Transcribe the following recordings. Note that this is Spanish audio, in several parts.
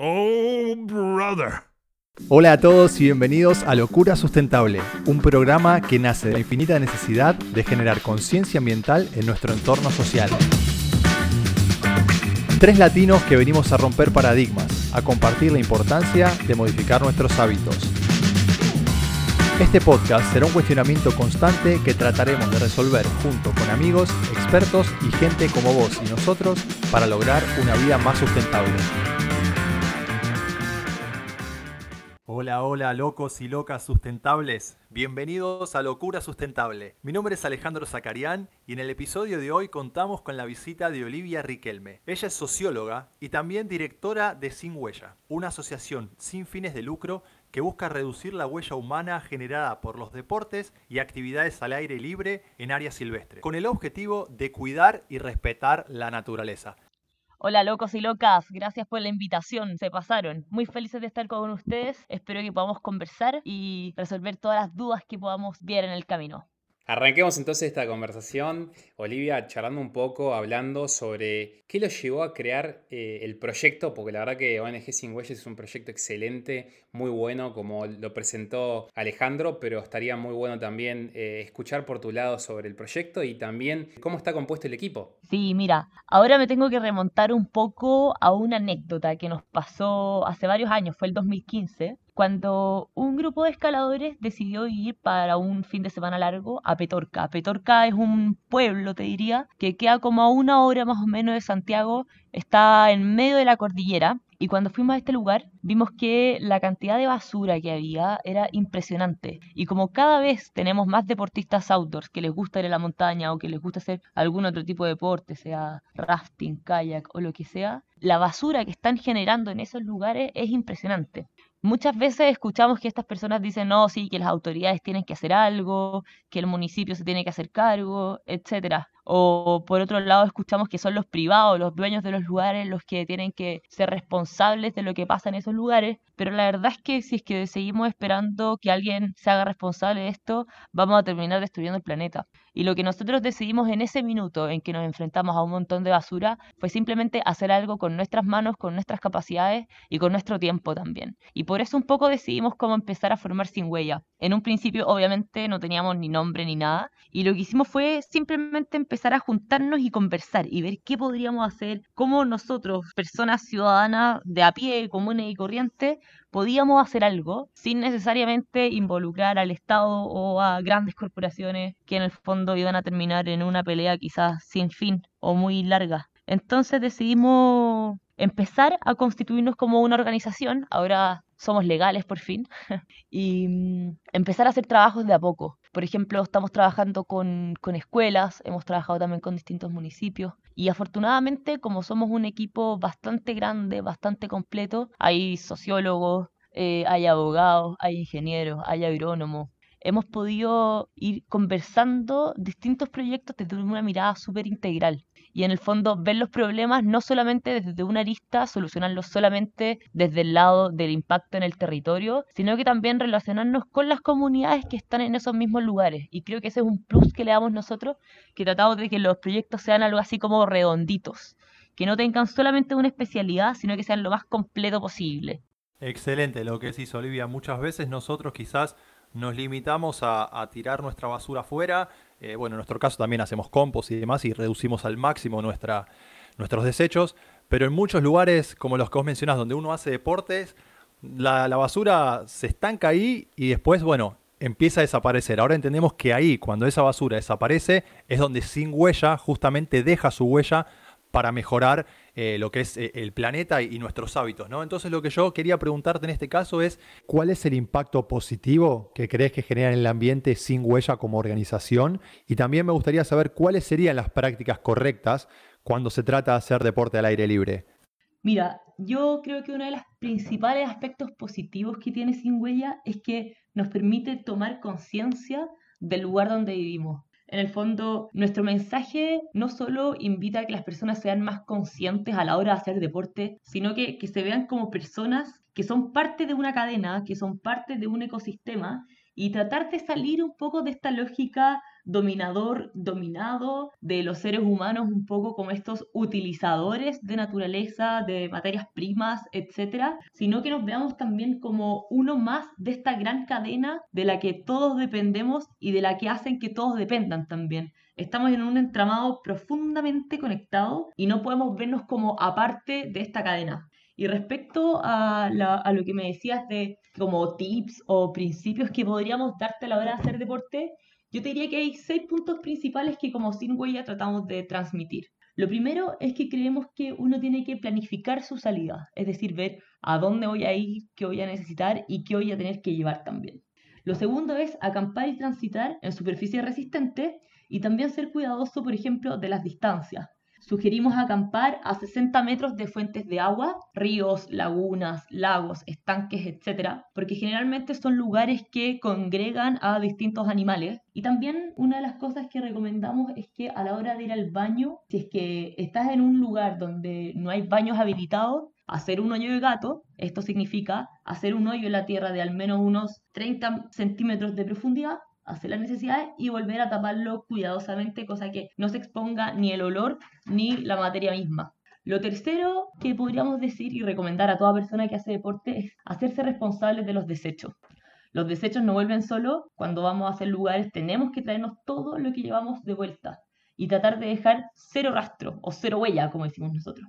Oh, brother. Hola a todos y bienvenidos a Locura Sustentable, un programa que nace de la infinita necesidad de generar conciencia ambiental en nuestro entorno social. Tres latinos que venimos a romper paradigmas, a compartir la importancia de modificar nuestros hábitos. Este podcast será un cuestionamiento constante que trataremos de resolver junto con amigos, expertos y gente como vos y nosotros para lograr una vida más sustentable. Hola, hola, locos y locas sustentables. Bienvenidos a Locura Sustentable. Mi nombre es Alejandro Zacarián y en el episodio de hoy contamos con la visita de Olivia Riquelme. Ella es socióloga y también directora de Sin Huella, una asociación sin fines de lucro que busca reducir la huella humana generada por los deportes y actividades al aire libre en áreas silvestres, con el objetivo de cuidar y respetar la naturaleza. Hola locos y locas, gracias por la invitación, se pasaron. Muy felices de estar con ustedes, espero que podamos conversar y resolver todas las dudas que podamos ver en el camino. Arranquemos entonces esta conversación, Olivia, charlando un poco, hablando sobre qué lo llevó a crear eh, el proyecto, porque la verdad que ONG Sin Huellas es un proyecto excelente, muy bueno, como lo presentó Alejandro, pero estaría muy bueno también eh, escuchar por tu lado sobre el proyecto y también cómo está compuesto el equipo. Sí, mira, ahora me tengo que remontar un poco a una anécdota que nos pasó hace varios años, fue el 2015 cuando un grupo de escaladores decidió ir para un fin de semana largo a Petorca. Petorca es un pueblo, te diría, que queda como a una hora más o menos de Santiago, está en medio de la cordillera. Y cuando fuimos a este lugar, vimos que la cantidad de basura que había era impresionante. Y como cada vez tenemos más deportistas outdoors que les gusta ir a la montaña o que les gusta hacer algún otro tipo de deporte, sea rafting, kayak o lo que sea, la basura que están generando en esos lugares es impresionante. Muchas veces escuchamos que estas personas dicen, no, sí, que las autoridades tienen que hacer algo, que el municipio se tiene que hacer cargo, etcétera. O por otro lado escuchamos que son los privados, los dueños de los lugares, los que tienen que ser responsables de lo que pasa en esos lugares. Pero la verdad es que si es que seguimos esperando que alguien se haga responsable de esto, vamos a terminar destruyendo el planeta. Y lo que nosotros decidimos en ese minuto en que nos enfrentamos a un montón de basura fue simplemente hacer algo con nuestras manos, con nuestras capacidades y con nuestro tiempo también. Y por eso un poco decidimos cómo empezar a formar sin huella. En un principio obviamente no teníamos ni nombre ni nada y lo que hicimos fue simplemente empezar a juntarnos y conversar y ver qué podríamos hacer, cómo nosotros, personas ciudadanas de a pie, comunes y corrientes, podíamos hacer algo sin necesariamente involucrar al Estado o a grandes corporaciones que en el fondo iban a terminar en una pelea quizás sin fin o muy larga. Entonces decidimos empezar a constituirnos como una organización, ahora somos legales por fin, y mm, empezar a hacer trabajos de a poco. Por ejemplo, estamos trabajando con, con, escuelas, hemos trabajado también con distintos municipios y afortunadamente como somos un equipo bastante grande, bastante completo, hay sociólogos, eh, hay abogados, hay ingenieros, hay agrónomos. Hemos podido ir conversando distintos proyectos desde una mirada súper integral y en el fondo ver los problemas no solamente desde una arista, solucionarlos solamente desde el lado del impacto en el territorio, sino que también relacionarnos con las comunidades que están en esos mismos lugares. Y creo que ese es un plus que le damos nosotros, que tratamos de que los proyectos sean algo así como redonditos, que no tengan solamente una especialidad, sino que sean lo más completo posible. Excelente lo que decís, Olivia. Muchas veces nosotros quizás nos limitamos a, a tirar nuestra basura afuera eh, bueno, en nuestro caso también hacemos compost y demás y reducimos al máximo nuestra, nuestros desechos, pero en muchos lugares, como los que vos mencionás, donde uno hace deportes, la, basura se estanca ahí y después, bueno, empieza a desaparecer. Ahora entendemos que ahí, cuando esa basura desaparece, es donde sin huella justamente deja su huella para mejorar eh, lo que es eh, el planeta y, nuestros hábitos, ¿no? Entonces lo que yo quería preguntarte en este caso es, ¿cuál es el impacto positivo que crees que genera en el ambiente sin huella como organización? Y también me gustaría saber cuáles serían las prácticas correctas cuando se trata de hacer deporte al aire libre. Mira, yo creo que uno de los principales aspectos positivos que tiene sin huella es que nos permite tomar conciencia del lugar donde vivimos. En el fondo, nuestro mensaje no solo invita a que las personas sean más conscientes a la hora de hacer deporte, sino que, que se vean como personas que son parte de una cadena, que son parte de un ecosistema y tratar de salir un poco de esta lógica dominador, dominado, de los seres humanos un poco como estos utilizadores de naturaleza, de materias primas, etcétera, sino que nos veamos también como uno más de esta gran cadena de la que todos dependemos y de la que hacen que todos dependan también. Estamos en un entramado profundamente conectado y no podemos vernos como aparte de esta cadena. Y respecto a, lo que me decías de como tips o principios que podríamos darte a la hora de hacer deporte, yo te diría que hay seis puntos principales que como sin huella tratamos de transmitir. Lo primero es que creemos que uno tiene que planificar su salida, es decir, ver a dónde voy a ir, qué voy a necesitar y qué voy a tener que llevar también. Lo segundo es acampar y transitar en superficie resistente y también ser cuidadoso, por ejemplo, de las distancias. Sugerimos acampar a 60 metros de fuentes de agua, ríos, lagunas, lagos, estanques, etc., porque generalmente son lugares que congregan a distintos animales. Y también una de las cosas que recomendamos es que a la hora de ir al baño, si es que estás en un lugar donde no hay baños habilitados, hacer un hoyo de gato, esto significa hacer un hoyo en la tierra de al menos unos 30 centímetros de profundidad hacer las necesidades y volver a taparlo cuidadosamente, cosa que no se exponga ni el olor ni la materia misma. Lo tercero que podríamos decir y recomendar a toda persona que hace deporte es hacerse responsable de los desechos. Los desechos no vuelven solo, cuando vamos a hacer lugares tenemos que traernos todo lo que llevamos de vuelta y tratar de dejar cero rastro o cero huella, como decimos nosotros.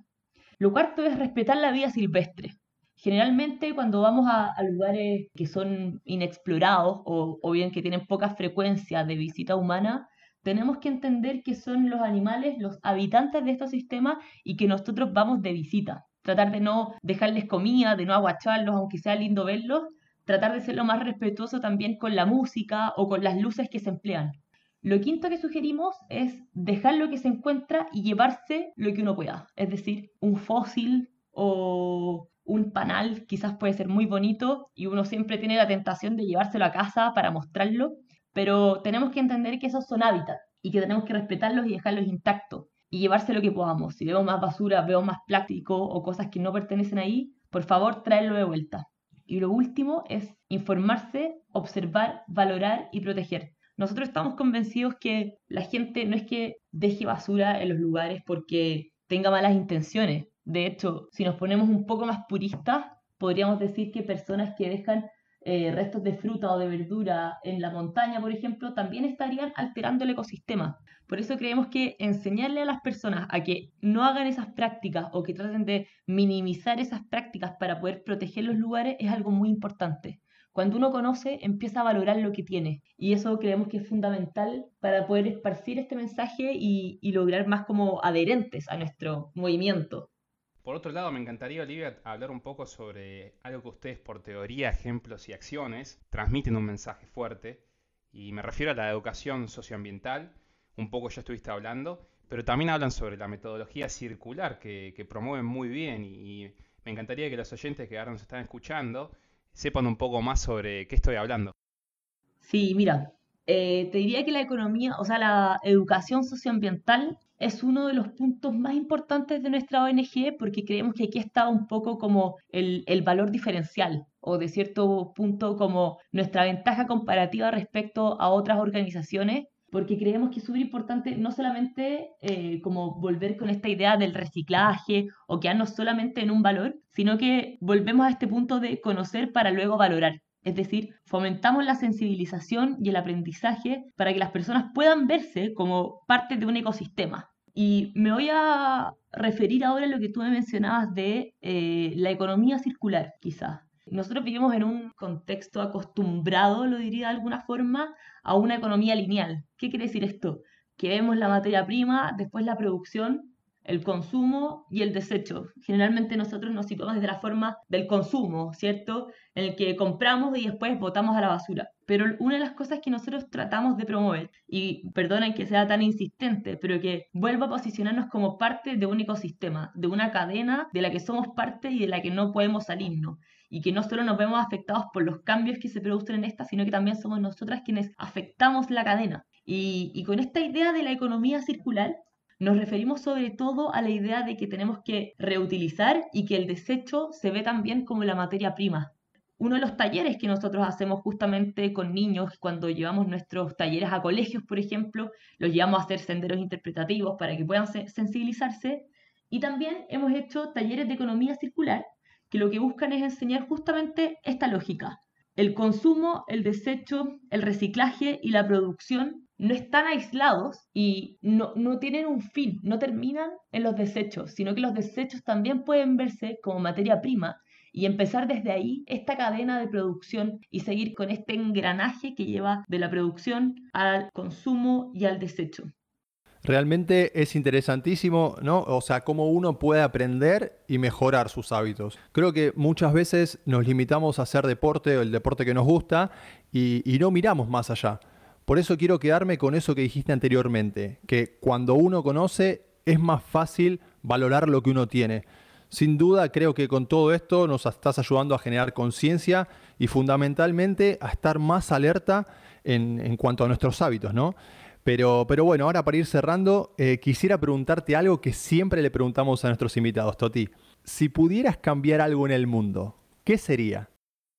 Lo cuarto es respetar la vida silvestre. Generalmente cuando vamos a, lugares que son inexplorados o, bien que tienen poca frecuencia de visita humana, tenemos que entender que son los animales los habitantes de estos sistemas y que nosotros vamos de visita. Tratar de no dejarles comida, de no aguacharlos, aunque sea lindo verlos. Tratar de ser lo más respetuoso también con la música o con las luces que se emplean. Lo quinto que sugerimos es dejar lo que se encuentra y llevarse lo que uno pueda. Es decir, un fósil o un panal quizás puede ser muy bonito y uno siempre tiene la tentación de llevárselo a casa para mostrarlo, pero tenemos que entender que esos son hábitats y que tenemos que respetarlos y dejarlos intactos y llevarse lo que podamos. Si veo más basura, veo más plástico o cosas que no pertenecen ahí, por favor tráelo de vuelta. Y lo último es informarse, observar, valorar y proteger. Nosotros estamos convencidos que la gente no es que deje basura en los lugares porque tenga malas intenciones. De hecho, si nos ponemos un poco más puristas, podríamos decir que personas que dejan eh, restos de fruta o de verdura en la montaña, por ejemplo, también estarían alterando el ecosistema. Por eso creemos que enseñarle a las personas a que no hagan esas prácticas o que traten de minimizar esas prácticas para poder proteger los lugares es algo muy importante. Cuando uno conoce, empieza a valorar lo que tiene. Y eso creemos que es fundamental para poder esparcir este mensaje y, y lograr más como adherentes a nuestro movimiento. Por otro lado, me encantaría, Olivia, hablar un poco sobre algo que ustedes, por teoría, ejemplos y acciones, transmiten un mensaje fuerte. Y me refiero a la educación socioambiental, un poco ya estuviste hablando, pero también hablan sobre la metodología circular que, promueven muy bien. Y, me encantaría que los oyentes que ahora nos están escuchando sepan un poco más sobre qué estoy hablando. Sí, mira, eh, te diría que la economía, o sea, la educación socioambiental es uno de los puntos más importantes de nuestra ONG porque creemos que aquí está un poco como el, valor diferencial o de cierto punto como nuestra ventaja comparativa respecto a otras organizaciones porque creemos que es súper importante no solamente eh, como volver con esta idea del reciclaje o quedarnos solamente en un valor, sino que volvemos a este punto de conocer para luego valorar. Es decir, fomentamos la sensibilización y el aprendizaje para que las personas puedan verse como parte de un ecosistema. Y me voy a referir ahora a lo que tú me mencionabas de eh, la economía circular, quizás. Nosotros vivimos en un contexto acostumbrado, lo diría de alguna forma, a una economía lineal. ¿Qué quiere decir esto? Que vemos la materia prima, después la producción el consumo y el desecho. Generalmente nosotros nos situamos desde la forma del consumo, ¿cierto? En el que compramos y después botamos a la basura. Pero una de las cosas que nosotros tratamos de promover, y perdonen que sea tan insistente, pero que vuelva a posicionarnos como parte de un ecosistema, de una cadena de la que somos parte y de la que no podemos salirnos y que no solo nos vemos afectados por los cambios que se producen en esta, sino que también somos nosotras quienes afectamos la cadena. Y, y, con esta idea de la economía circular, nos referimos sobre todo a la idea de que tenemos que reutilizar y que el desecho se ve también como la materia prima. uno de los talleres que nosotros hacemos justamente con niños, cuando llevamos nuestros talleres a colegios, por ejemplo, los llevamos a hacer senderos interpretativos para que puedan sensibilizarse. Y también hemos hecho talleres de economía circular, que lo que buscan es enseñar justamente esta lógica. El consumo, el desecho, el reciclaje y la producción no están aislados y no, no, tienen un fin, no terminan en los desechos, sino que los desechos también pueden verse como materia prima y empezar desde ahí esta cadena de producción y seguir con este engranaje que lleva de la producción al consumo y al desecho. Realmente es interesantísimo, ¿no? O sea, cómo uno puede aprender y mejorar sus hábitos. Creo que muchas veces nos limitamos a hacer deporte o el deporte que nos gusta y, y no miramos más allá. Por eso quiero quedarme con eso que dijiste anteriormente, que cuando uno conoce es más fácil valorar lo que uno tiene. Sin duda creo que con todo esto nos estás ayudando a generar conciencia y fundamentalmente a estar más alerta en, cuanto a nuestros hábitos, ¿no? Pero, pero, bueno, ahora para ir cerrando, eh, quisiera preguntarte algo que siempre le preguntamos a nuestros invitados, Toti. Si pudieras cambiar algo en el mundo, ¿qué sería?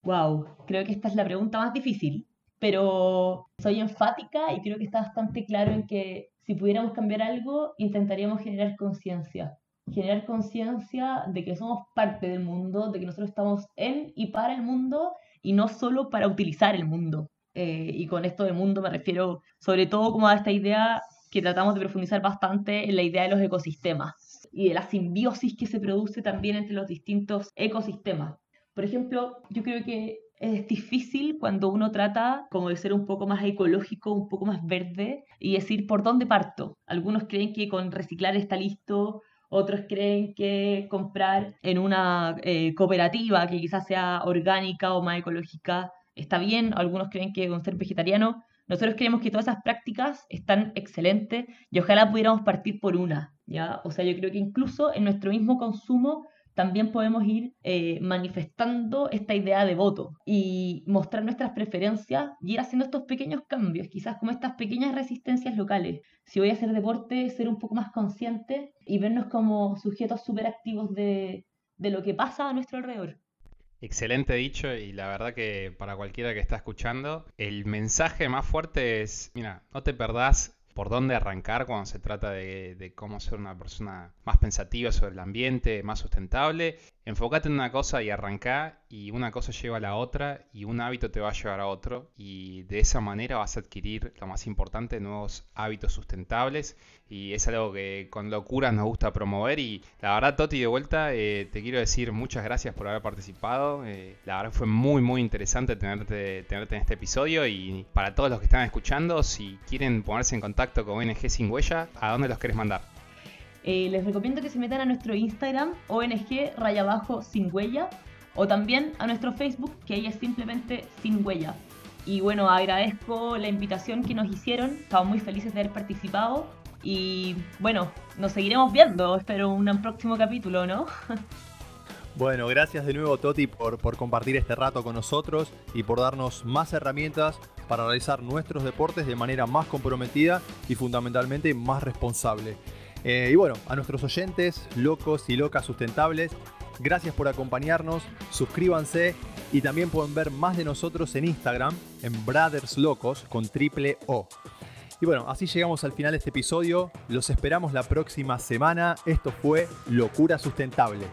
Wow, creo que esta es la pregunta más difícil, pero soy enfática y creo que está bastante claro en que si pudiéramos cambiar algo, intentaríamos generar conciencia generar conciencia de que somos parte del mundo, de que nosotros estamos en y para el mundo y no solo para utilizar el mundo. Eh, y con esto de mundo me refiero sobre todo como a esta idea que tratamos de profundizar bastante en la idea de los ecosistemas y de la simbiosis que se produce también entre los distintos ecosistemas. Por ejemplo, yo creo que es difícil cuando uno trata como de ser un poco más ecológico, un poco más verde y decir por dónde parto. Algunos creen que con reciclar está listo, otros creen que comprar en una eh, cooperativa que quizás sea orgánica o más ecológica está bien, algunos creen que con ser vegetariano. Nosotros creemos que todas esas prácticas están excelentes y ojalá pudiéramos partir por una, ¿ya? O sea, yo creo que incluso en nuestro mismo consumo también podemos ir eh, manifestando esta idea de voto y mostrar nuestras preferencias y ir haciendo estos pequeños cambios, quizás como estas pequeñas resistencias locales. Si voy a hacer deporte, ser un poco más consciente y vernos como sujetos súper activos de, de lo que pasa a nuestro alrededor. Excelente dicho y la verdad que para cualquiera que está escuchando, el mensaje más fuerte es, mira, no te perdás por dónde arrancar cuando se trata de, cómo ser una persona más pensativa sobre el ambiente, más sustentable. Enfócate en una cosa y arranca y una cosa lleva a la otra y un hábito te va a llevar a otro y de esa manera vas a adquirir lo más importante, nuevos hábitos sustentables y es algo que con locura nos gusta promover y la verdad Toti de vuelta eh, te quiero decir muchas gracias por haber participado eh, la verdad fue muy muy interesante tenerte, tenerte en este episodio y para todos los que están escuchando si quieren ponerse en contacto con ONG Sin Huella ¿a dónde los querés mandar? Eh, les recomiendo que se metan a nuestro Instagram ONG raya abajo sin huella o también a nuestro Facebook que ahí es simplemente sin huella y bueno, agradezco la invitación que nos hicieron, estamos muy felices de haber participado y bueno, nos seguiremos viendo, espero un próximo capítulo, ¿no? Bueno, gracias de nuevo Toti por, compartir este rato con nosotros y por darnos más herramientas para realizar nuestros deportes de manera más comprometida y fundamentalmente más responsable. Eh, y bueno, a nuestros oyentes, locos y locas sustentables, gracias por acompañarnos, suscríbanse y también pueden ver más de nosotros en Instagram en Brothers Locos con triple O. Y bueno, así llegamos al final de este episodio. Los esperamos la próxima semana. Esto fue Locura Sustentable.